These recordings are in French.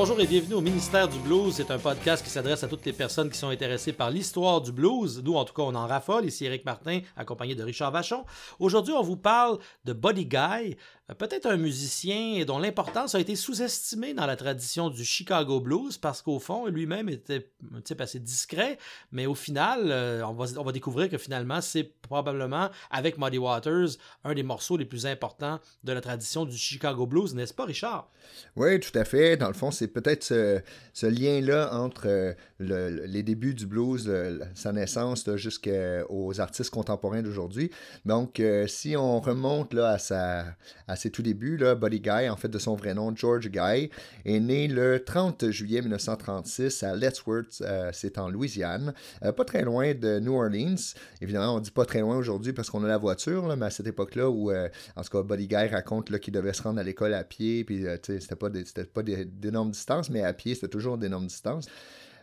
Bonjour et bienvenue au Ministère du Blues. C'est un podcast qui s'adresse à toutes les personnes qui sont intéressées par l'histoire du blues. Nous, en tout cas, on en raffole. Ici Eric Martin, accompagné de Richard Vachon. Aujourd'hui, on vous parle de Buddy Guy, peut-être un musicien dont l'importance a été sous-estimée dans la tradition du Chicago Blues parce qu'au fond, lui-même était un type assez discret, mais au final, euh, on va, on va découvrir que finalement, c'est probablement, avec Muddy Waters, un des morceaux les plus importants de la tradition du Chicago Blues, n'est-ce pas, Richard? Oui, tout à fait. Dans le fond, c'est peut-être ce, lien-là entre euh, les débuts du blues, sa naissance, jusqu'aux artistes contemporains d'aujourd'hui. Donc, si on remonte là, à, sa, à ses tout débuts, Buddy Guy, en fait de son vrai nom, George Guy, est né le 30 juillet 1936 à Lettsworth, euh, c'est en Louisiane, euh, pas très loin de New Orleans. Évidemment, on dit pas très loin aujourd'hui parce qu'on a la voiture, mais à cette époque-là où, euh, en tout cas, Buddy Guy raconte qu'il devait se rendre à l'école à pied, puis c'était pas, pas d'énormes distances, mais à pied, c'était toujours d'énormes distances.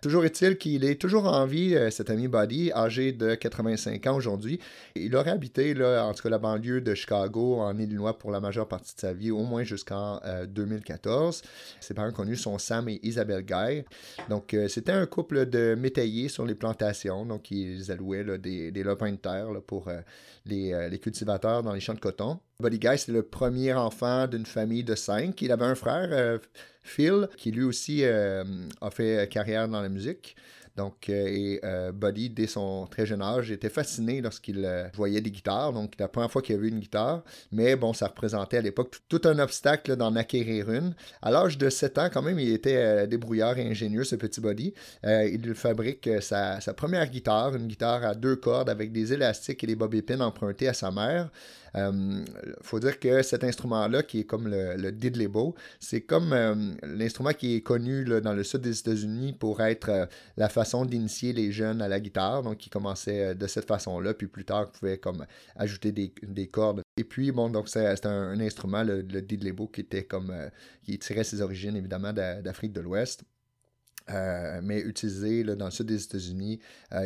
Toujours est-il qu'il est toujours en vie, euh, cet ami Buddy, âgé de 85 ans aujourd'hui. Il aurait habité, là, en tout cas, la banlieue de Chicago, en Illinois, pour la majeure partie de sa vie, au moins jusqu'en 2014. Euh, Ses parents connus sont Sam et Isabelle Guy. Donc, euh, c'était un couple de métayers sur les plantations. Donc, ils allouaient des, des, de terre pour les, cultivateurs dans les champs de coton. Buddy Guy, c'est le premier enfant d'une famille de cinq. Il avait un frère, Phil, qui lui aussi euh, a fait carrière dans la musique. Donc, euh, et euh, Buddy, dès son très jeune âge, était fasciné lorsqu'il voyait des guitares. Donc, la première fois qu'il a vu une guitare. Mais bon, ça représentait à l'époque tout, un obstacle d'en acquérir une. À l'âge de 7 ans, quand même, il était débrouillard et ingénieux, ce petit Buddy. il fabrique sa, première guitare, une guitare à deux cordes avec des élastiques et des bobby pins empruntés à sa mère. Il euh, faut dire que cet instrument-là, qui est comme le, le diddley-bow, c'est comme euh, l'instrument qui est connu dans le sud des États-Unis pour être euh, la façon d'initier les jeunes à la guitare. Donc, qui commençait de cette façon-là, puis plus tard, pouvait comme ajouter des, des cordes. Et puis, bon, donc c'est un, instrument, le, le qui était comme, qui tirait ses origines évidemment d'Afrique de l'Ouest. mais utilisé dans le sud des États-Unis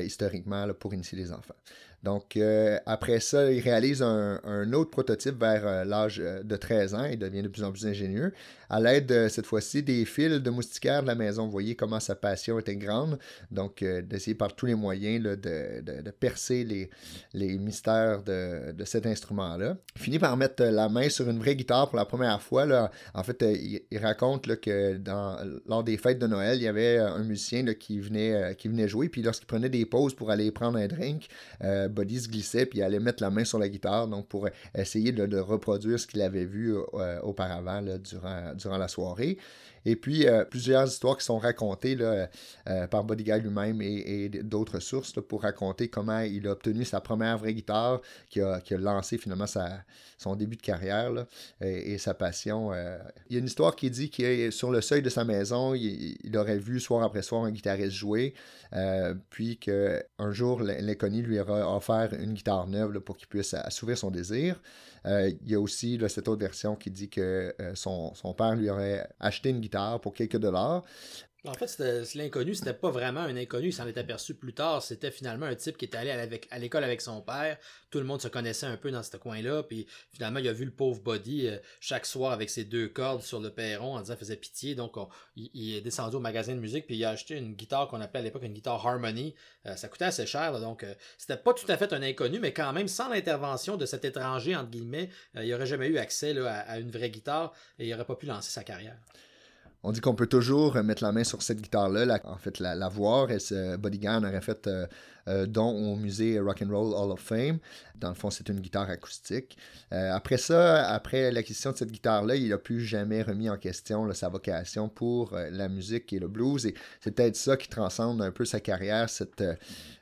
historiquement pour initier les enfants. Donc, euh, après ça, il réalise un, autre prototype vers euh, l'âge euh, de 13 ans. Il devient de plus en plus ingénieux. À l'aide, cette fois-ci, des fils de moustiquaire de la maison. Vous voyez comment sa passion était grande. Donc, d'essayer par tous les moyens de, percer les, les mystères de, cet instrument-là. Il finit par mettre la main sur une vraie guitare pour la première fois. Là. En fait, il, raconte que dans, lors des fêtes de Noël, il y avait un musicien qui, venait, qui venait jouer. Puis lorsqu'il prenait des pauses pour aller prendre un drink, Buddy se glissait puis allait mettre la main sur la guitare donc pour essayer de, reproduire ce qu'il avait vu euh, auparavant durant, durant la soirée. Et puis, euh, plusieurs histoires qui sont racontées là, euh, par Bodyguard lui-même et, d'autres sources pour raconter comment il a obtenu sa première vraie guitare qui a, qui lancé finalement sa, son début de carrière et, sa passion. Euh. Il y a une histoire qui dit qu'il sur le seuil de sa maison, il, aurait vu soir après soir un guitariste jouer, puis qu'un jour, l'inconnu lui aura offert une guitare neuve pour qu'il puisse assouvir son désir. Euh, il y a aussi cette autre version qui dit que euh, son, son, père lui aurait acheté une guitare pour quelques dollars. En fait, l'inconnu, c'était pas vraiment un inconnu, il s'en est aperçu plus tard. C'était finalement un type qui était allé à l'école avec son père. Tout le monde se connaissait un peu dans ce coin-là. Puis finalement, il a vu le pauvre Body euh, chaque soir avec ses deux cordes sur le perron en disant faisait pitié. Donc, il, est descendu au magasin de musique puis il a acheté une guitare qu'on appelait à l'époque une guitare Harmony. Euh, ça coûtait assez cher. donc, euh, c'était pas tout à fait un inconnu, mais quand même, sans l'intervention de cet étranger, entre guillemets, il aurait jamais eu accès à, à, une vraie guitare et il aurait pas pu lancer sa carrière. On dit qu'on peut toujours mettre la main sur cette guitare-là, en fait la, voir. Et ce Bodygun aurait fait euh, euh, don au musée Rock and Roll Hall of Fame. Dans le fond, c'est une guitare acoustique. Euh, après ça, après l'acquisition de cette guitare-là, il n'a plus jamais remis en question sa vocation pour la musique et le blues. Et c'est peut-être ça qui transcende un peu sa carrière, cette,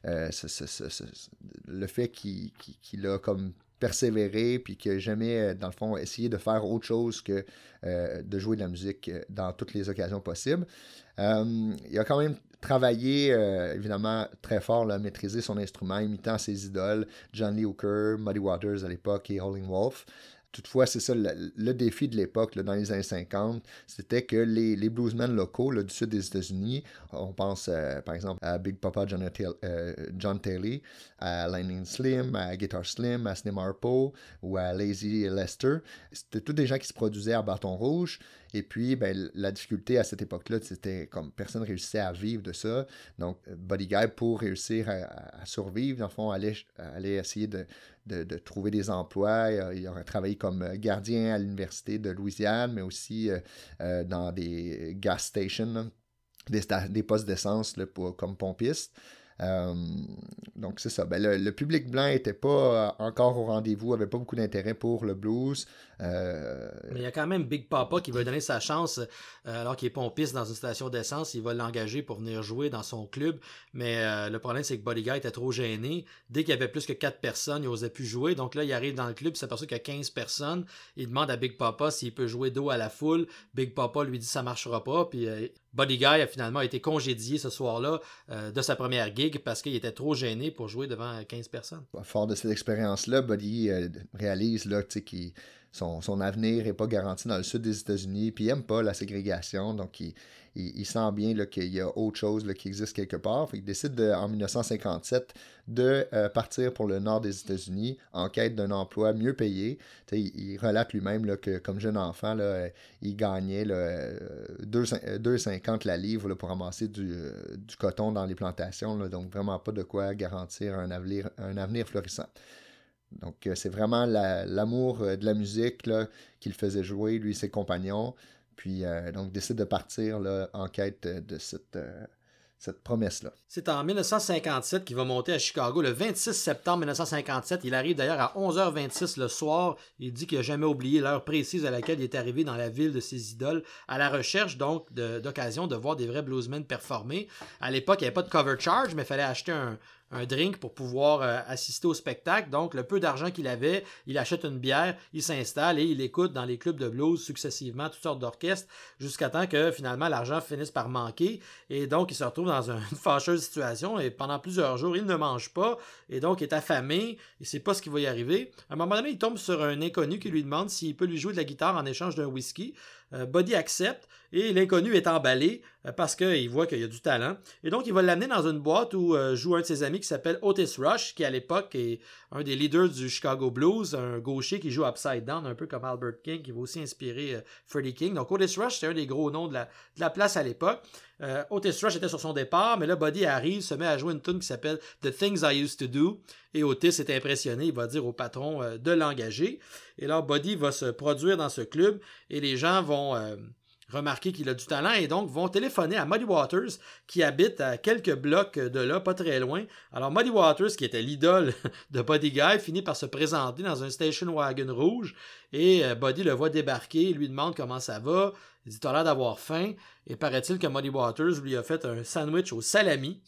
le fait qu'il a comme persévérer, puis qui n'a jamais, euh, dans le fond, essayé de faire autre chose que euh, de jouer de la musique euh, dans toutes les occasions possibles. il a quand même travaillé, évidemment, très fort, à maîtriser son instrument, imitant ses idoles, John Lee Hooker, Muddy Waters à l'époque et Howling Wolf. Toutefois, c'est ça, le, défi de l'époque, dans les années 50, c'était que les, bluesmen locaux du sud des États-Unis, on pense euh, par exemple à Big Papa John, euh, John Taylor, à Lightning Slim, à Guitar Slim, à Slim Harpo ou à Lazy Lester, c'était tous des gens qui se produisaient à bâton rouge. Et puis, ben, la difficulté à cette époque-là, c'était comme personne réussissait à vivre de ça. Donc, Buddy Guy, pour réussir à, survivre, dans le fond, allait, allait essayer de, de, trouver des emplois. Il aurait travaillé comme gardien à l'Université de Louisiane, mais aussi euh, euh, dans des gas stations, des, des, postes d'essence comme pompiste. Euh, donc, c'est ça. Ben, le, public blanc n'était pas encore au rendez-vous, avait pas beaucoup d'intérêt pour le blues. Euh, il y a quand même Big Papa qui va donner sa chance euh, alors qu'il est pompiste dans une station d'essence. Il va l'engager pour venir jouer dans son club. Mais le problème, c'est que Bodyguard était trop gêné. Dès qu'il y avait plus que 4 personnes, il n'osait plus jouer. Donc là, il arrive dans le club, il s'aperçoit qu'il y a 15 personnes. Il demande à Big Papa s'il peut jouer dos à la foule. Big Papa lui dit ça marchera pas. Puis Buddy Guy a finalement été congédié ce soir-là euh, de sa première gig parce qu'il était trop gêné pour jouer devant 15 personnes. Fort de cette expérience-là, Buddy euh, réalise là, qu'il son, avenir n'est pas garanti dans le sud des États-Unis, puis il n'aime pas la ségrégation, donc il, il, sent bien qu'il y a autre chose qui existe quelque part. il décide en 1957 de euh, partir pour le nord des États-Unis en quête d'un emploi mieux payé. Il, relate lui-même que comme jeune enfant, là, il gagnait 2,50 la livre pour ramasser du, du, coton dans les plantations, donc vraiment pas de quoi garantir un avenir, un avenir florissant. Donc, euh, c'est vraiment l'amour euh, de la musique qu'il faisait jouer, lui et ses compagnons. Puis, euh, donc, décide de partir en quête de cette, cette promesse-là. C'est en 1957 qu'il va monter à Chicago. Le 26 septembre 1957, il arrive d'ailleurs à 11h26 le soir. Il dit qu'il n'a jamais oublié l'heure précise à laquelle il est arrivé dans la ville de ses idoles, à la recherche donc d'occasion de, de, voir des vrais bluesmen performer. À l'époque, il n'y avait pas de cover charge, mais il fallait acheter un, un drink pour pouvoir euh, assister au spectacle. Donc, le peu d'argent qu'il avait, il achète une bière, il s'installe et il écoute dans les clubs de blues successivement toutes sortes d'orchestres jusqu'à temps que finalement l'argent finisse par manquer. Et donc, il se retrouve dans une fâcheuse situation et pendant plusieurs jours, il ne mange pas et donc est affamé. Il sait pas ce qui va y arriver. À un moment donné, il tombe sur un inconnu qui lui demande s'il peut lui jouer de la guitare en échange d'un whisky. Euh, Buddy accepte et l'inconnu est emballé euh, parce qu'il voit qu'il y a du talent. Et donc, il va l'amener dans une boîte où euh, joue un de ses amis qui s'appelle Otis Rush, qui à l'époque est un des leaders du Chicago Blues, un gaucher qui joue Upside Down, un peu comme Albert King, qui va aussi inspirer Freddie King. Donc, Otis Rush, c'est un des gros noms de la, place à l'époque. Otis Rush était sur son départ, mais là, Buddy arrive, se met à jouer une tune qui s'appelle The Things I Used to Do. Et Otis est impressionné, il va dire au patron de l'engager. Et là, Buddy va se produire dans ce club et les gens vont euh, remarquer qu'il a du talent et donc vont téléphoner à Muddy Waters qui habite à quelques blocs de là, pas très loin. Alors Muddy Waters, qui était l'idole de Buddy Guy, finit par se présenter dans un station wagon rouge et euh, Buddy le voit débarquer, lui demande comment ça va. Il dit T'as l'air d'avoir faim. Et paraît-il que Muddy Waters lui a fait un sandwich au salami.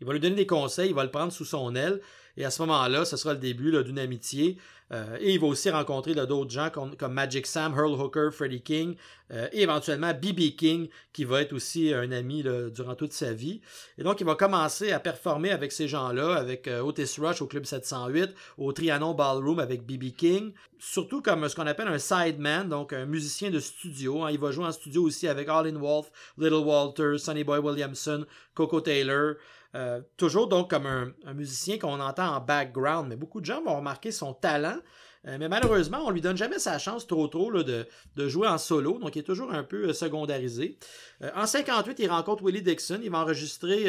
Il va lui donner des conseils, il va le prendre sous son aile. Et à ce moment-là, ce sera le début d'une amitié. Euh, et il va aussi rencontrer d'autres gens comme, Magic Sam, Earl Hooker, Freddie King euh, et éventuellement B.B. King qui va être aussi un ami durant toute sa vie. Et donc il va commencer à performer avec ces gens-là, avec euh, Otis Rush au Club 708, au Trianon Ballroom avec B.B. King, surtout comme ce qu'on appelle un sideman, donc un musicien de studio. Hein. Il va jouer en studio aussi avec Arlen Wolf, Little Walter, Sonny Boy Williamson, Coco Taylor. Euh, toujours donc comme un, musicien qu'on entend en background, mais beaucoup de gens vont remarquer son talent. Euh, mais malheureusement, on lui donne jamais sa chance trop trop de, jouer en solo, donc il est toujours un peu euh, secondarisé. en 58, il rencontre Willie Dixon, il va enregistrer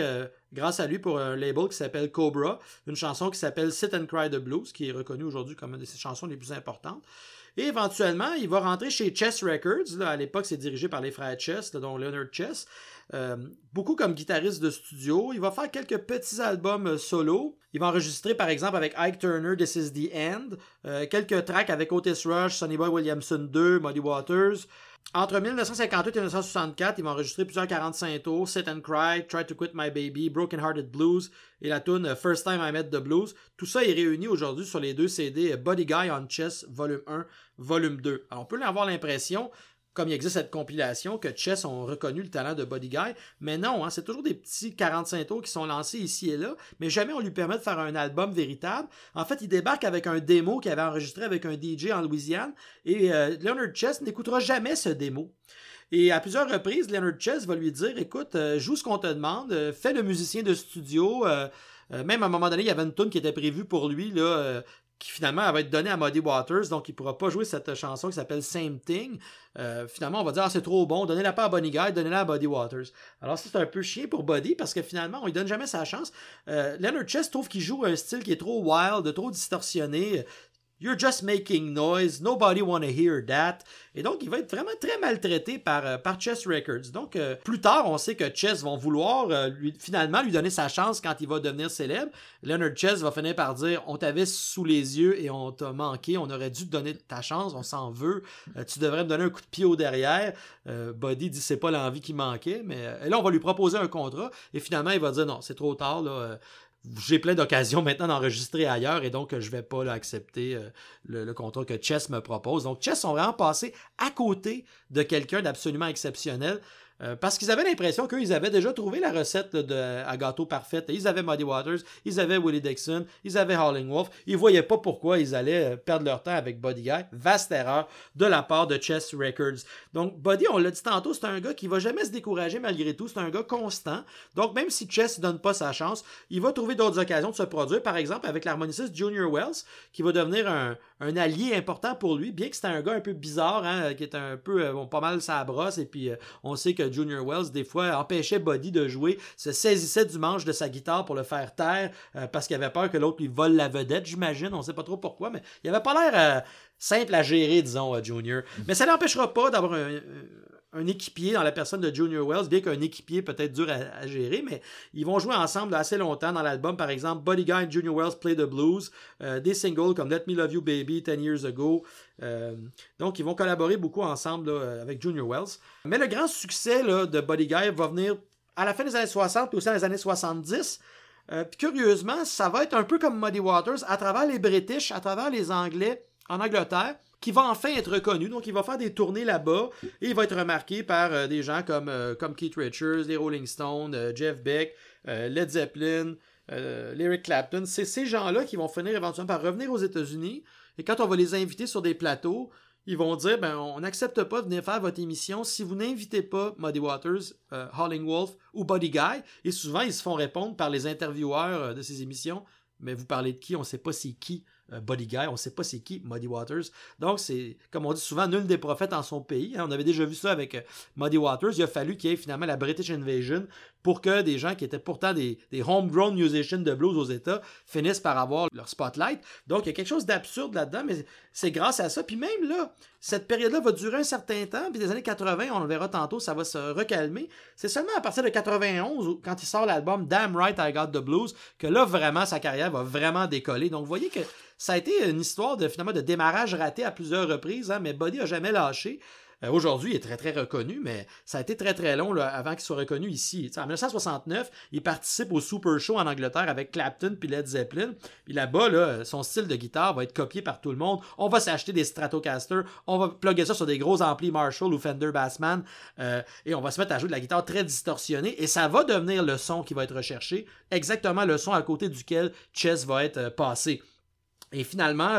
grâce à lui pour un label qui s'appelle Cobra, une chanson qui s'appelle Sit and Cry the Blues, qui est reconnue aujourd'hui comme une de ses chansons les plus importantes. Et éventuellement, il va rentrer chez Chess Records. à l'époque, c'est dirigé par les frères Chess, dont Leonard Chess. Euh, beaucoup comme guitariste de studio. Il va faire quelques petits albums euh, solo. Il va enregistrer par exemple avec Ike Turner, This Is the End. Euh, quelques tracks avec Otis Rush, Sonny Boy Williamson 2, Muddy Waters. Entre 1958 et 1964, il va enregistrer plusieurs 45 tours, Sit and Cry, Try to Quit My Baby, Broken Hearted Blues et la tune First Time I Met the Blues. Tout ça est réuni aujourd'hui sur les deux CD Body Guy on Chess, volume 1, volume 2. Alors on peut avoir l'impression comme il existe cette compilation, que Chess ont reconnu le talent de Buddy Guy. Mais non, hein, c'est toujours des petits 45 tours qui sont lancés ici et là, mais jamais on lui permet de faire un album véritable. En fait, il débarque avec un démo qu'il avait enregistré avec un DJ en Louisiane, et euh, Leonard Chess n'écoutera jamais ce démo. Et à plusieurs reprises, Leonard Chess va lui dire Écoute, euh, joue ce qu'on te demande, euh, fais le musicien de studio. même à un moment donné, il y avait une tune qui était prévue pour lui, là, qui finalement va être donnée à Muddy Waters, donc il ne pourra pas jouer cette chanson qui s'appelle Same Thing. Euh, finalement, on va dire, ah, c'est trop bon, donnez-la pas à Bonnie Guy, donnez-la à Buddy Waters. Alors, c'est un peu chiant pour Buddy parce que finalement, on lui donne jamais sa chance. Euh, Leonard Chess trouve qu'il joue un style qui est trop wild, trop distorsionné. You're just making noise. Nobody wanna hear that. Et donc, il va être vraiment très maltraité par, euh, par Chess Records. Donc, euh, plus tard, on sait que Chess vont vouloir euh, finalement lui donner sa chance quand il va devenir célèbre. Leonard Chess va finir par dire On t'avait sous les yeux et on t'a manqué. On aurait dû te donner ta chance. On s'en veut. tu devrais me donner un coup de pied au derrière. Buddy dit C'est pas l'envie qui manquait. Mais là, on va lui proposer un contrat. Et finalement, il va dire Non, c'est trop tard. Là, j'ai plein d'occasions maintenant d'enregistrer ailleurs et donc je vais pas accepter euh, le, contrat que Chess me propose. Donc Chess sont vraiment passés à côté de quelqu'un d'absolument exceptionnel. Euh, parce qu'ils avaient l'impression qu'ils avaient déjà trouvé la recette de, à gâteau parfaite. Ils avaient Muddy Waters, ils avaient Willie Dixon, ils avaient Howling Wolf. Ils voyaient pas pourquoi ils allaient euh, perdre leur temps avec Buddy Guy. Vaste erreur de la part de Chess Records. Donc Buddy, on l'a dit tantôt, c'est un gars qui va jamais se décourager malgré tout. C'est un gars constant. Donc même si Chess ne donne pas sa chance, il va trouver d'autres occasions de se produire. Par exemple avec l'harmoniciste Junior Wells, qui va devenir un, allié important pour lui, bien que c'était un gars un peu bizarre, hein, qui est un peu euh, pas mal sa brosse. Et puis on sait que Junior Wells, des fois, empêchait Buddy de jouer, se saisissait du manche de sa guitare pour le faire taire euh, parce qu'il avait peur que l'autre lui vole la vedette, j'imagine. On ne sait pas trop pourquoi, mais il avait pas l'air euh, simple à gérer, disons, à Junior. Mais ça n'empêchera pas d'avoir un, équipier dans la personne de Junior Wells, bien qu'un équipier peut être dur à, gérer, mais ils vont jouer ensemble assez longtemps dans l'album. Par exemple, Buddy Guy et Junior Wells Play the Blues, euh, des singles comme Let Me Love You Baby, 10 Years Ago, euh, donc, ils vont collaborer beaucoup ensemble avec Junior Wells. Mais le grand succès de Buddy Guy va venir à la fin des années 60 et aussi dans les années 70. Euh, curieusement, ça va être un peu comme Muddy Waters à travers les British, à travers les Anglais en Angleterre, qui va enfin être reconnu. Donc, il va faire des tournées là-bas et il va être remarqué par euh, des gens comme, comme Keith Richards, les Rolling Stones, Jeff Beck, Led Zeppelin, Lyric Clapton. C'est ces gens-là qui vont finir éventuellement par revenir aux États-Unis et quand on va les inviter sur des plateaux, ils vont dire ben on n'accepte pas de venir faire votre émission si vous n'invitez pas Muddy Waters, euh, Howling Wolf ou Buddy Guy. Et souvent, ils se font répondre par les intervieweurs euh, de ces émissions. Mais vous parlez de qui? On ne sait pas c'est qui. Euh, Buddy Guy, on ne sait pas c'est qui, Muddy Waters. Donc, c'est, comme on dit souvent, nul des prophètes en son pays. On avait déjà vu ça avec euh, Muddy Waters. Il a fallu qu'il y ait finalement la British Invasion pour que des gens qui étaient pourtant des, homegrown musicians de blues aux États finissent par avoir leur spotlight. Donc, il y a quelque chose d'absurde là-dedans, mais c'est grâce à ça. Puis même là, cette période-là va durer un certain temps, puis des années 80, on le verra tantôt, ça va se recalmer. C'est seulement à partir de 91, quand il sort l'album Damn Right I Got the Blues, que là, vraiment, sa carrière va vraiment décoller. Donc, vous voyez que ça a été une histoire de finalement de démarrage raté à plusieurs reprises, hein, mais Buddy a jamais lâché. Euh, aujourd'hui, il est très très reconnu, mais ça a été très très long avant qu'il soit reconnu ici. en 1969, il participe au Super Show en Angleterre avec Clapton puis Led Zeppelin. Puis là-bas, son style de guitare va être copié par tout le monde. On va s'acheter des Stratocaster, on va plugger ça sur des gros amplis Marshall ou Fender Bassman, euh, et on va se mettre à jouer de la guitare très distorsionnée, et ça va devenir le son qui va être recherché, exactement le son à côté duquel Chess va être euh, passé. Et finalement,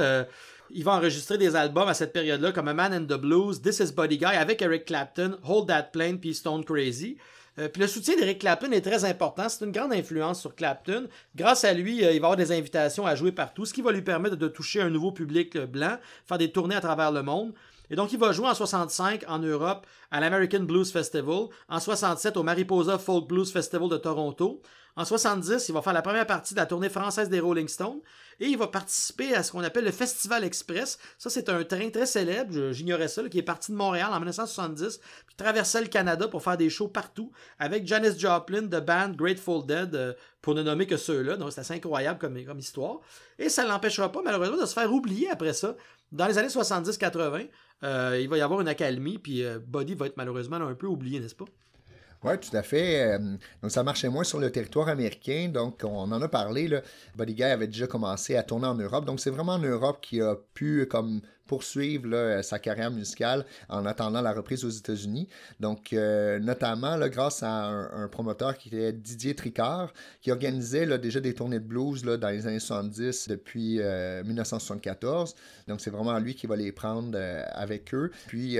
il va enregistrer des albums à cette période-là comme A Man in the Blues, This is Buddy Guy avec Eric Clapton, Hold That Plane puis Stone Crazy. Euh, puis le soutien d'Eric Clapton est très important. C'est une grande influence sur Clapton. Grâce à lui, euh, il va avoir des invitations à jouer partout, ce qui va lui permettre de toucher un nouveau public blanc, faire des tournées à travers le monde. Et donc, il va jouer en 65 en Europe à l'American Blues Festival, en 67 au Mariposa Folk Blues Festival de Toronto. En 70, il va faire la première partie de la tournée française des Rolling Stones et il va participer à ce qu'on appelle le Festival Express. Ça, c'est un train très célèbre, j'ignorais ça, qui est parti de Montréal en 1970, puis traversait le Canada pour faire des shows partout avec Janis Joplin de band Grateful Dead, euh, pour ne nommer que ceux-là. Donc, c'est assez incroyable comme, comme histoire. Et ça ne l'empêchera pas, malheureusement, de se faire oublier après ça. Dans les années 70-80, euh, il va y avoir une accalmie, puis euh, Buddy va être malheureusement un peu oublié, n'est-ce pas? Oui, tout à fait. Donc, ça marchait moins sur le territoire américain. Donc, on en a parlé. Là. Buddy Guy avait déjà commencé à tourner en Europe. Donc, c'est vraiment en Europe qu'il a pu comme poursuivre sa carrière musicale en attendant la reprise aux États-Unis. Donc, notamment grâce à un, promoteur qui était Didier Tricard, qui organisait déjà des tournées de blues dans les années 70 depuis 1974. Donc, c'est vraiment lui qui va les prendre avec eux. Puis,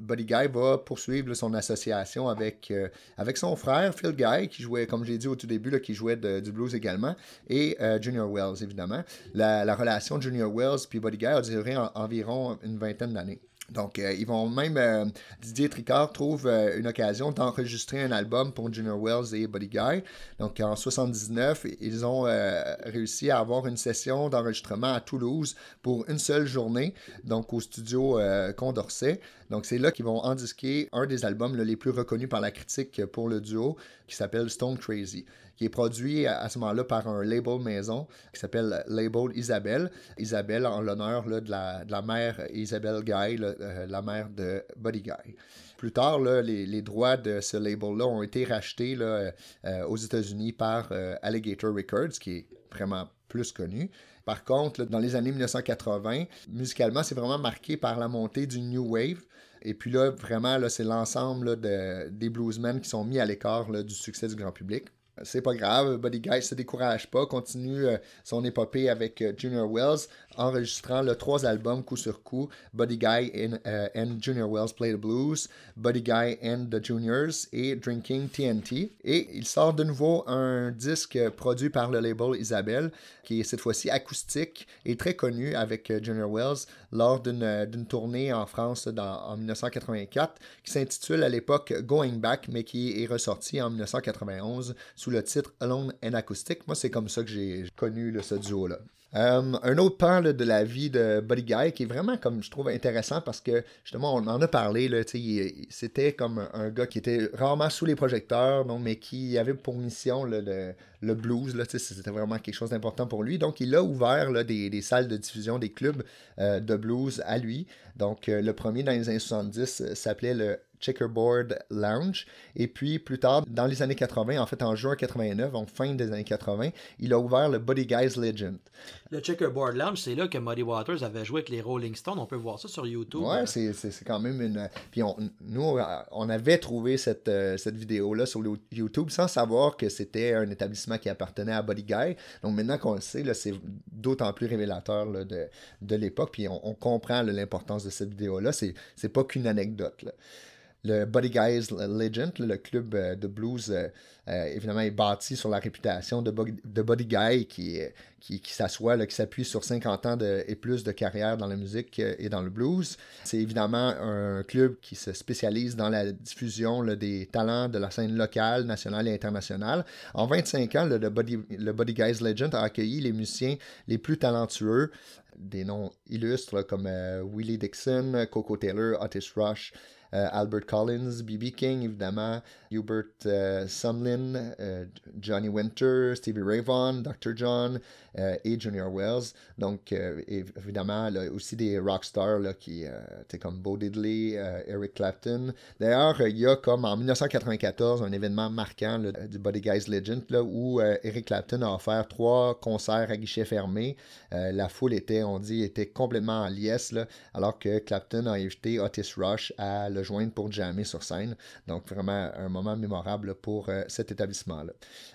Buddy Guy va poursuivre son association avec, avec son frère, Phil Guy, qui jouait, comme j'ai dit au tout début, qui jouait du blues également, et euh, Junior Wells, évidemment. La, relation Junior Wells puis Buddy Guy a duré environ une vingtaine d'années. Donc, euh, ils vont même. Euh, Didier Tricard trouve une occasion d'enregistrer un album pour Junior Wells et Buddy Guy. Donc, en 79, ils ont réussi à avoir une session d'enregistrement à Toulouse pour une seule journée, donc au studio Condorcet. Donc, c'est là qu'ils vont endisquer un des albums les plus reconnus par la critique pour le duo, qui s'appelle Stone Crazy qui est produit à, ce moment-là par un label maison qui s'appelle Label Isabelle. Isabelle en l'honneur de la, de, la, mère Isabelle Guy, euh, la mère de Buddy Guy. Plus tard, les, les, droits de ce label-là ont été rachetés là, euh, aux États-Unis par euh, Alligator Records, qui est vraiment plus connu. Par contre, dans les années 1980, musicalement, c'est vraiment marqué par la montée du New Wave. Et puis là, vraiment, là, c'est l'ensemble de, des bluesmen qui sont mis à l'écart du succès du grand public c'est pas grave, Buddy Guy se décourage pas, continue euh, son épopée avec euh, Junior Wells, enregistrant le trois albums coup sur coup, Buddy Guy euh, and, Junior Wells Play the Blues, Buddy Guy and the Juniors et Drinking TNT. Et il sort de nouveau un disque produit par le label Isabelle, qui est cette fois-ci acoustique et très connu avec Junior Wells lors d'une tournée en France en 1984, qui s'intitule à l'époque Going Back, mais qui est ressorti en 1991 sous le titre Alone and Acoustic. Moi, c'est comme ça que j'ai connu ce duo-là. Euh, un autre pan de la vie de Buddy Guy qui est vraiment comme je trouve intéressant parce que justement on en a parlé c'était comme un, gars qui était rarement sous les projecteurs donc, mais qui avait pour mission le, blues c'était vraiment quelque chose d'important pour lui. Donc il a ouvert des, salles de diffusion des clubs euh, de blues à lui. Donc euh, le premier dans les années 70 s'appelait le Checkerboard Lounge. Et puis plus tard, dans les années 80, en fait en juin 89, en fin des années 80, il a ouvert le Buddy Guys Legend. Le Checkerboard Lounge, c'est là que Muddy Waters avait joué avec les Rolling Stones. On peut voir ça sur YouTube. Ouais, c'est, quand même une. Puis nous, on avait trouvé cette, euh, cette vidéo-là sur YouTube sans savoir que c'était un établissement qui appartenait à Buddy Guy. Donc maintenant qu'on le sait, c'est d'autant plus révélateur de, de l'époque. Puis on, comprend l'importance de cette vidéo-là. C'est, c'est pas qu'une anecdote. Là le Buddy Guys Legend, le club euh, de blues, euh, euh, évidemment, est bâti sur la réputation de, de Buddy Guy qui, qui, qui s'assoit, qui s'appuie sur 50 ans de, et plus de carrière dans la musique et dans le blues. C'est évidemment un club qui se spécialise dans la diffusion des talents de la scène locale, nationale et internationale. En 25 ans, le, Buddy, le Buddy Guys Legend a accueilli les musiciens les plus talentueux des noms illustres comme Willie Dixon, Coco Taylor, Otis Rush, Uh, Albert Collins, B.B. King, évidemment, Hubert euh, Sumlin, euh, Johnny Winter, Stevie Ray Vaughan, Dr. John et Junior Wells. Donc, évidemment, là, aussi des rockstars là, qui étaient comme Bo Diddley, Eric Clapton. D'ailleurs, il y a comme en 1994 un événement marquant du Body Guys Legend là, où Eric Clapton a offert trois concerts à guichet fermé. la foule était, on dit, était complètement en liesse, alors que Clapton a invité Otis Rush à le joindre pour jammer sur scène. Donc, vraiment un moment mémorable pour euh, cet établissement-là.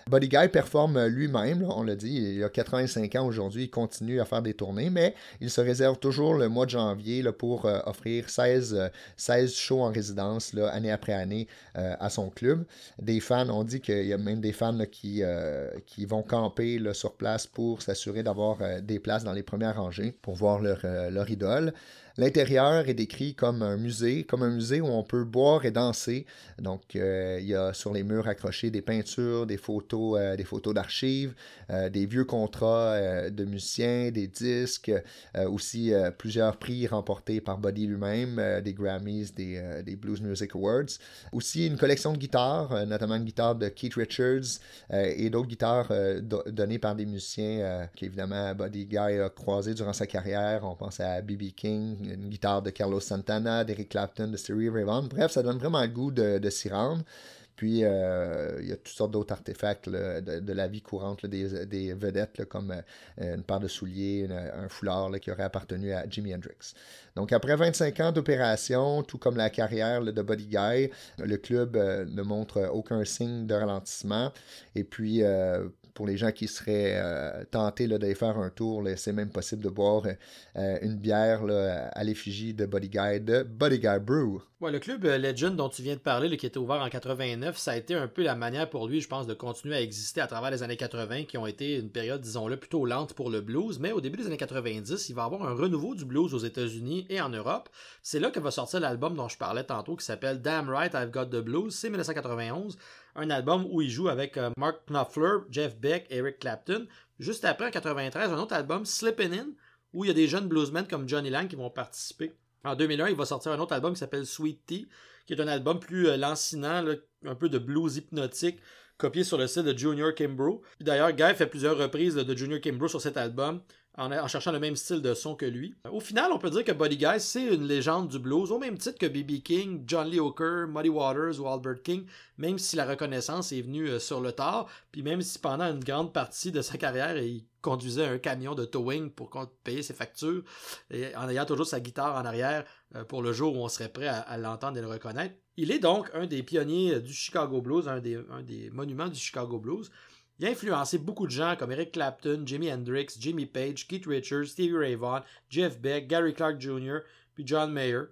Buddy Guy performe lui-même, on l'a dit, il a 85 ans aujourd'hui, il continue à faire des tournées, mais il se réserve toujours le mois de janvier pour euh, offrir 16, 16 euh, shows en résidence année après année à son club. Des fans, on dit qu'il y a même des fans qui, vont camper sur place pour s'assurer d'avoir des places dans les premières rangées pour voir leur idole. L'intérieur est décrit comme un musée, comme un musée où on peut boire et danser. Donc, euh, il y a sur les murs accrochés des peintures, des photos, euh, des photos d'archives, euh, des vieux contrats de musiciens, des disques, aussi plusieurs prix remportés par Buddy lui-même, des Grammys, des, des, Blues Music Awards. Aussi une collection de guitares, notamment une guitare de Keith Richards et d'autres guitares données par des musiciens qu'évidemment Buddy Guy a croisé durant sa carrière. On pense à B.B. King, une guitare de Carlos Santana, d'Eric Clapton, de Stevie Ray Vaughan. Bref, ça donne vraiment le goût de, s'y rendre. Puis, euh, il y a toutes sortes d'autres artefacts de, la vie courante, des, vedettes, comme euh, une paire de souliers, un foulard qui aurait appartenu à Jimi Hendrix. Donc, après 25 ans d'opération, tout comme la carrière de Buddy Guy, le club ne montre aucun signe de ralentissement. Et puis, pour les gens qui seraient euh, tentés d'aller faire un tour, c'est même possible de boire euh, une bière à l'effigie de Buddy Guy, Brew. Le club euh, Legend dont tu viens de parler, qui était ouvert en 89, ça a été un peu la manière pour lui, je pense, de continuer à exister à travers les années 80, qui ont été une période, disons-le, plutôt lente pour le blues. Mais au début des années 90, il va y avoir un renouveau du blues aux États-Unis et en Europe. C'est là que va sortir l'album dont je parlais tantôt, qui s'appelle Damn Right I've Got the Blues. C'est 1991 un album où il joue avec euh, Mark Knopfler, Jeff Beck, Eric Clapton. Juste après, en 93, un autre album, Slippin' In, où il y a des jeunes bluesmen comme Johnny Lang qui vont participer. En 2001, il va sortir un autre album qui s'appelle Sweet Tea, qui est un album plus euh, lancinant, un peu de blues hypnotique, copié sur le site de Junior Kimbrough. D'ailleurs, Guy fait plusieurs reprises de Junior Kimbrough sur cet album en, cherchant le même style de son que lui. Au final, on peut dire que Buddy Guy, c'est une légende du blues, au même titre que B.B. King, John Lee Hooker, Muddy Waters ou Albert King, même si la reconnaissance est venue euh, sur le tard, puis même si pendant une grande partie de sa carrière, il conduisait un camion de towing pour payer ses factures, en ayant toujours sa guitare en arrière euh, pour le jour où on serait prêt à, l'entendre et le reconnaître. Il est donc un des pionniers euh, du Chicago Blues, un des monuments du Chicago Blues. Il a influencé beaucoup de gens comme Eric Clapton, Jimi Hendrix, Jimmy Page, Keith Richards, Stevie Ray Vaughan, Jeff Beck, Gary Clark Jr., puis John Mayer.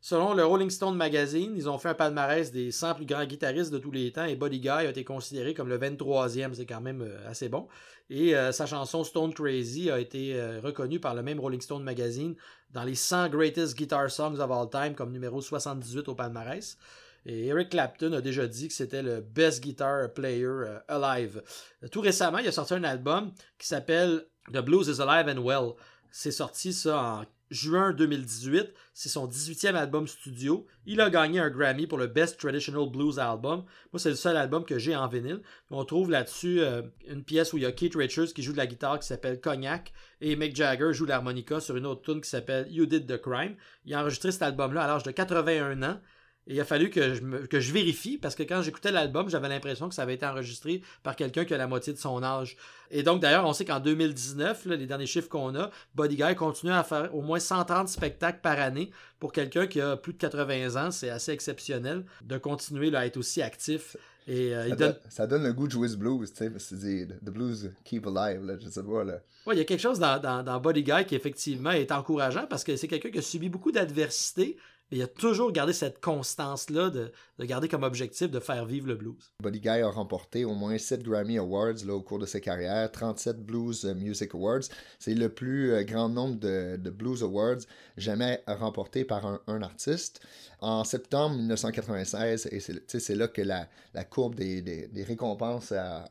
Selon le Rolling Stone Magazine, ils ont fait un palmarès des 100 plus grands guitaristes de tous les temps et Buddy Guy a été considéré comme le 23e, c'est quand même euh, assez bon. Et euh, sa chanson Stone Crazy a été euh, reconnue par le même Rolling Stone Magazine dans les 100 Greatest Guitar Songs of All Time comme numéro 78 au palmarès. Et Eric Clapton a déjà dit que c'était le best guitar player euh, alive. Tout récemment, il a sorti un album qui s'appelle The Blues is Alive and Well. C'est sorti ça en juin 2018. C'est son 18e album studio. Il a gagné un Grammy pour le Best Traditional Blues Album. Moi, c'est le seul album que j'ai en vinyle. On trouve là-dessus euh, une pièce où il y a Keith Richards qui joue de la guitare qui s'appelle Cognac et Mick Jagger joue l'harmonica sur une autre tune qui s'appelle You Did the Crime. Il a enregistré cet album-là à l'âge de 81 ans. Et il a fallu que je, que je vérifie parce que quand j'écoutais l'album, j'avais l'impression que ça avait été enregistré par quelqu'un qui a la moitié de son âge. Et donc, d'ailleurs, on sait qu'en 2019, les derniers chiffres qu'on a, Body Guy continue à faire au moins 130 spectacles par année. Pour quelqu'un qui a plus de 80 ans, c'est assez exceptionnel de continuer à être aussi actif. Et, euh, ça, donne... le goût de jouer ce blues, tu sais, The Blues Keep Alive, là, je sais pas, là. il y a quelque chose dans, dans, dans Body Guy qui, effectivement, est encourageant parce que c'est quelqu'un qui a subi beaucoup d'adversité, il a toujours gardé cette constance-là de, garder comme objectif de faire vivre le blues. Buddy Guy a remporté au moins 7 Grammy Awards là, au cours de sa carrière, 37 Blues Music Awards. C'est le plus euh, grand nombre de, Blues Awards jamais remporté par un, artiste. En septembre 1996, et c'est là que la, courbe des, récompenses a,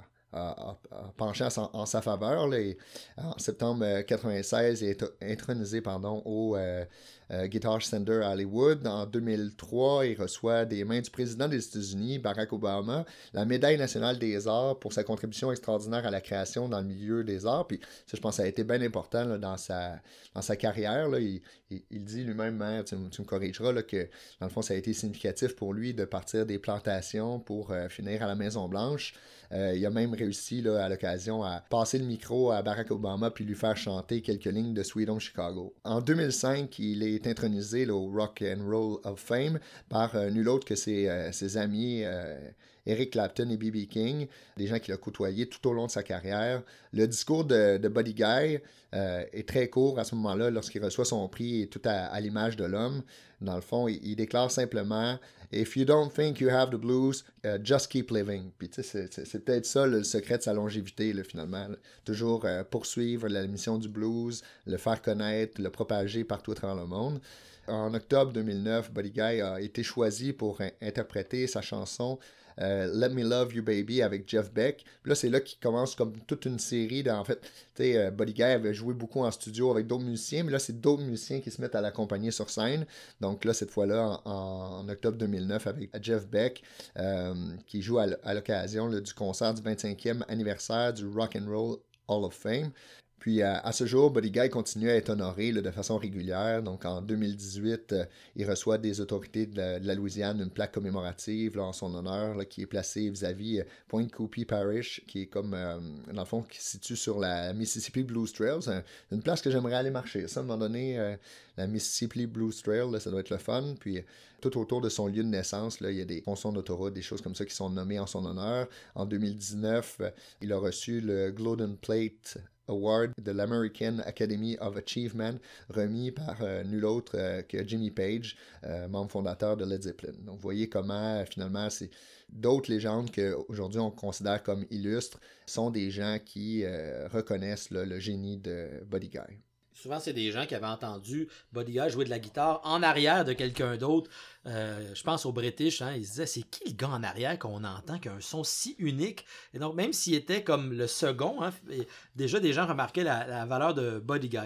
penché en, sa faveur. en septembre 1996, il est intronisé pardon, au euh, euh, Guitar Center à Hollywood. En 2003, il reçoit des mains du président des États-Unis, Barack Obama, la médaille nationale des arts pour sa contribution extraordinaire à la création dans le milieu des arts. Puis ça, je pense, ça a été bien important dans, sa, dans sa carrière. Il, dit lui-même, hein, tu, me corrigeras, que dans le fond, ça a été significatif pour lui de partir des plantations pour euh, finir à la Maison-Blanche. Euh, il a même réussi là, à l'occasion à passer le micro à Barack Obama puis lui faire chanter quelques lignes de Sweet Home Chicago. En 2005, il est intronisé au Rock and Roll of Fame par euh, nul autre que ses, euh, amis Eric Clapton et B.B. King, des gens qu'il a côtoyés tout au long de sa carrière. Le discours de Buddy Guy est très court à ce moment-là lorsqu'il reçoit son prix et tout à, l'image de l'homme. Dans le fond, il déclare simplement If you don't think you have the blues, uh, just keep living. Puis tu sais, c'est peut-être ça le secret de sa longévité, finalement. Toujours euh, poursuivre la mission du blues, le faire connaître, le propager partout à le monde. En octobre 2009, Buddy Guy a été choisi pour interpréter sa chanson euh, Let Me Love You Baby avec Jeff Beck. là, c'est là qu'il commence comme toute une série. en fait, tu sais, euh, Buddy Guy avait joué beaucoup en studio avec d'autres musiciens, mais là, c'est d'autres musiciens qui se mettent à l'accompagner sur scène. Donc là, cette fois-là, en, octobre 2009, avec Jeff Beck, euh, qui joue à l'occasion du concert du 25e anniversaire du Rock and Roll Hall of Fame. Puis à, ce jour, Guy continue à être honoré de façon régulière. Donc en 2018, euh, il reçoit des autorités de la, Louisiane une plaque commémorative en son honneur qui est placée vis-à-vis euh, Point Coupee Parish, qui est comme, euh, dans le fond, qui se situe sur la Mississippi Blues Trails. une place que j'aimerais aller marcher. Ça, à un moment donné, la Mississippi Blues Trail, ça doit être le fun. Puis tout autour de son lieu de naissance, il y a des fonctions d'autoroute, des choses comme ça qui sont nommées en son honneur. En 2019, il a reçu le Golden Plate Award de l'American Academy of Achievement, remis par euh, nul autre euh, que Jimmy Page, euh, membre fondateur de Led Zeppelin. Donc, vous voyez comment, finalement, c'est d'autres légendes qu'aujourd'hui on considère comme illustres sont des gens qui reconnaissent le génie de Buddy Guy. Souvent, c'est des gens qui avaient entendu Buddy Guy jouer de la guitare en arrière de quelqu'un d'autre. Euh, je pense aux British, hein, ils se disaient c'est qui le gars en arrière qu'on entend qui a un son si unique? Et donc, même s'il était comme le second, hein, déjà des gens remarquaient la, valeur de Buddy Guy.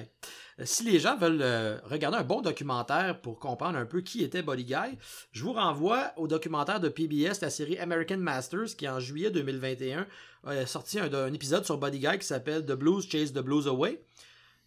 Euh, si les gens veulent euh, regarder un bon documentaire pour comprendre un peu qui était Buddy Guy, je vous renvoie au documentaire de PBS, la série American Masters, qui en juillet 2021 a sorti un, épisode sur Buddy Guy qui s'appelle The Blues Chase the Blues Away.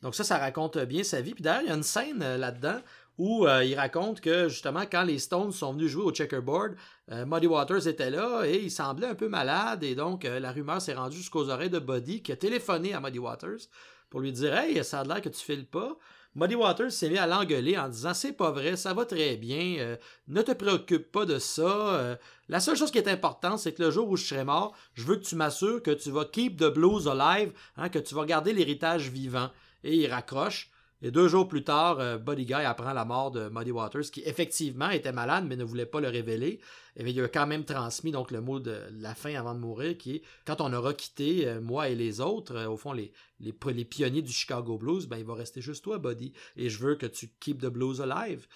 Donc ça, ça raconte bien sa vie. Puis d'ailleurs, il y a une scène euh, là-dedans où euh, il raconte que justement, quand les Stones sont venus jouer au checkerboard, euh, Muddy Waters était là et il semblait un peu malade. Et donc, la rumeur s'est rendue jusqu'aux oreilles de Buddy qui a téléphoné à Muddy Waters pour lui dire Hey, ça a l'air que tu files pas. Muddy Waters s'est mis à l'engueuler en disant C'est pas vrai, ça va très bien, ne te préoccupe pas de ça. la seule chose qui est importante, c'est que le jour où je serai mort, je veux que tu m'assures que tu vas keep the blues alive, hein, que tu vas garder l'héritage vivant et il raccroche. Et deux jours plus tard, euh, Buddy Guy apprend la mort de Muddy Waters, qui effectivement était malade, mais ne voulait pas le révéler. Et il a quand même transmis donc le mot de la fin avant de mourir, qui est quand on aura quitté, euh, moi et les autres, euh, au fond, les, pionniers du Chicago Blues, ben, il va rester juste toi, Buddy. Et je veux que tu keep the blues alive.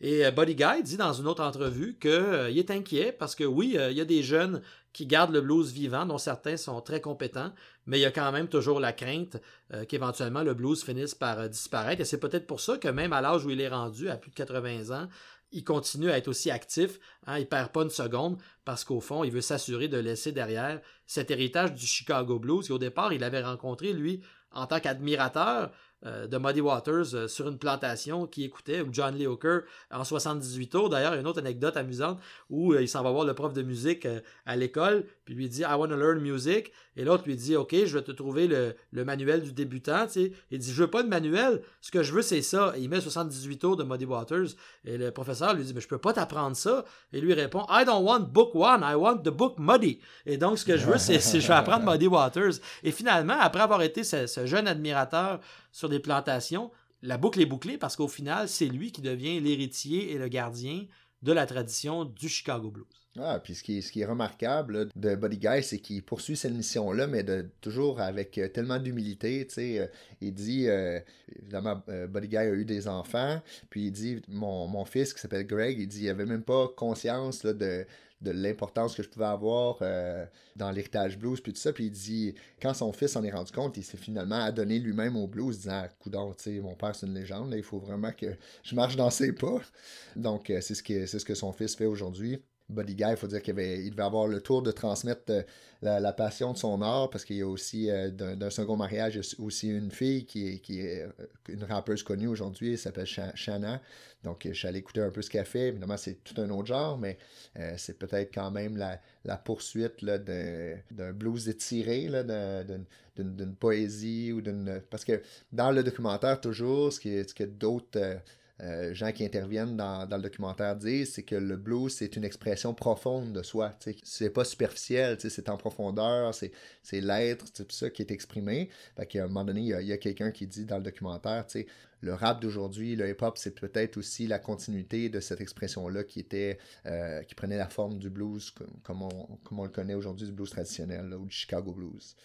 Et Buddy Guy dit dans une autre entrevue qu'il est inquiet parce que oui, il y a des jeunes qui gardent le blues vivant, dont certains sont très compétents, mais il y a quand même toujours la crainte euh, qu'éventuellement le blues finisse par euh, disparaître. Et c'est peut-être pour ça que même à l'âge où il est rendu, à plus de 80 ans, il continue à être aussi actif, hein, il perd pas une seconde, parce qu'au fond, il veut s'assurer de laisser derrière cet héritage du Chicago Blues. Et au départ, il avait rencontré, lui, en tant qu'admirateur, euh, de Muddy Waters euh, sur une plantation qui écoutait, ou John Lee Hooker en 78 tours. D'ailleurs, il y a une autre anecdote amusante où euh, il s'en va voir le prof de musique à l'école, puis lui dit I want to learn music. Et l'autre lui dit Ok, je vais te trouver le, manuel du débutant. Il dit Je veux pas de manuel, ce que je veux c'est ça. Et il met 78 tours de Muddy Waters. Et le professeur lui dit Mais je peux pas t'apprendre ça. Et lui répond I don't want book one, I want the book Muddy. Et donc, ce que je veux, c'est je vais apprendre Muddy Waters. Et finalement, après avoir été ce jeune admirateur sur des plantations, la boucle est bouclée parce qu'au final, c'est lui qui devient l'héritier et le gardien de la tradition du Chicago Blues. Ah, puis ce qui est, ce qui est remarquable de Buddy Guy, c'est qu'il poursuit cette mission-là, mais de, toujours avec euh, tellement d'humilité. Euh, il dit, euh, évidemment, Buddy Guy a eu des enfants, puis il dit, mon, mon fils qui s'appelle Greg, il dit, il avait même pas conscience de, de l'importance que je pouvais avoir dans l'héritage blues, puis tout ça. Puis il dit, quand son fils s'en est rendu compte, il s'est finalement adonné lui-même au blues, disant, coudon, tu sais, mon père c'est une légende, il faut vraiment que je marche dans ses pas. Donc, c'est ce, c'est ce que son fils fait aujourd'hui. Buddy Guy, il faut dire qu'il devait avoir le tour de transmettre euh, la, passion de son art, parce qu'il y a aussi, euh, d'un second mariage, aussi une fille qui est, qui euh, une rappeuse connue aujourd'hui, elle s'appelle Shanna. Donc, je suis allé écouter un peu ce qu'elle fait. Évidemment, c'est tout un autre genre, mais c'est peut-être quand même la, poursuite d'un blues étiré, d'une poésie ou d'une. Parce que dans le documentaire, toujours, ce qui ce qui est d'autres euh, gens qui interviennent dans, le documentaire disent, c'est que le blues, c'est une expression profonde de soi. C'est pas superficiel, c'est en profondeur, c'est l'être, c'est ça qui est exprimé. Fait qu'à un moment donné, il y a, quelqu'un qui dit dans le documentaire, le rap d'aujourd'hui, le hip-hop, c'est peut-être aussi la continuité de cette expression-là qui était euh, qui prenait la forme du blues comme, on, le connaît aujourd'hui, du blues traditionnel ou du Chicago blues.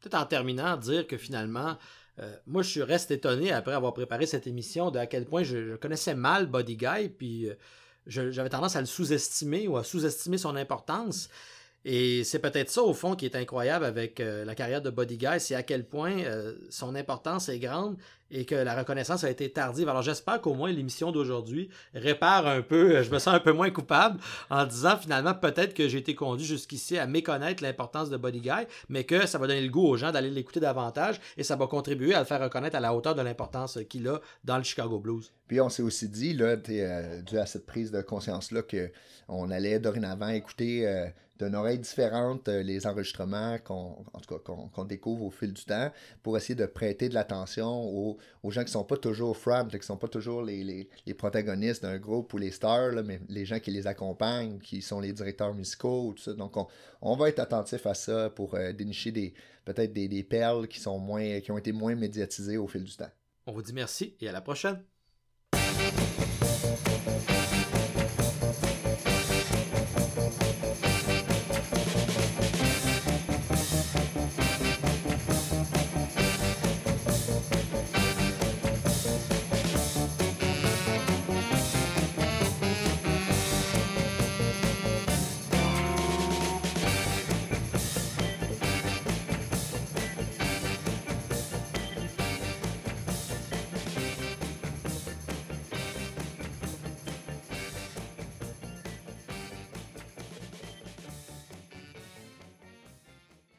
Peut-être en terminant, dire que finalement, euh, moi, je reste étonné après avoir préparé cette émission de à quel point je, connaissais mal Body Guy, puis euh, j'avais tendance à le sous-estimer ou à sous-estimer son importance. Et c'est peut-être ça, au fond, qui est incroyable avec euh, la carrière de Body Guy, c'est à quel point son importance est grande et que la reconnaissance a été tardive. Alors j'espère qu'au moins l'émission d'aujourd'hui répare un peu, je me sens un peu moins coupable en disant finalement peut-être que j'ai été conduit jusqu'ici à méconnaître l'importance de Body Guy, mais que ça va donner le goût aux gens d'aller l'écouter davantage et ça va contribuer à le faire reconnaître à la hauteur de l'importance qu'il a dans le Chicago Blues. Puis on s'est aussi dit, là, euh, dû à cette prise de conscience-là, qu'on allait dorénavant écouter euh, d'une oreille différente euh, les enregistrements qu'on qu'on découvre au fil du temps pour essayer de prêter de l'attention aux, gens qui ne sont pas toujours front, qui ne sont pas toujours les, protagonistes d'un groupe ou les stars, mais les gens qui les accompagnent, qui sont les directeurs musicaux, tout ça. Donc on, va être attentif à ça pour euh, dénicher des peut-être des, des, perles qui sont moins qui ont été moins médiatisées au fil du temps. On vous dit merci et à la prochaine.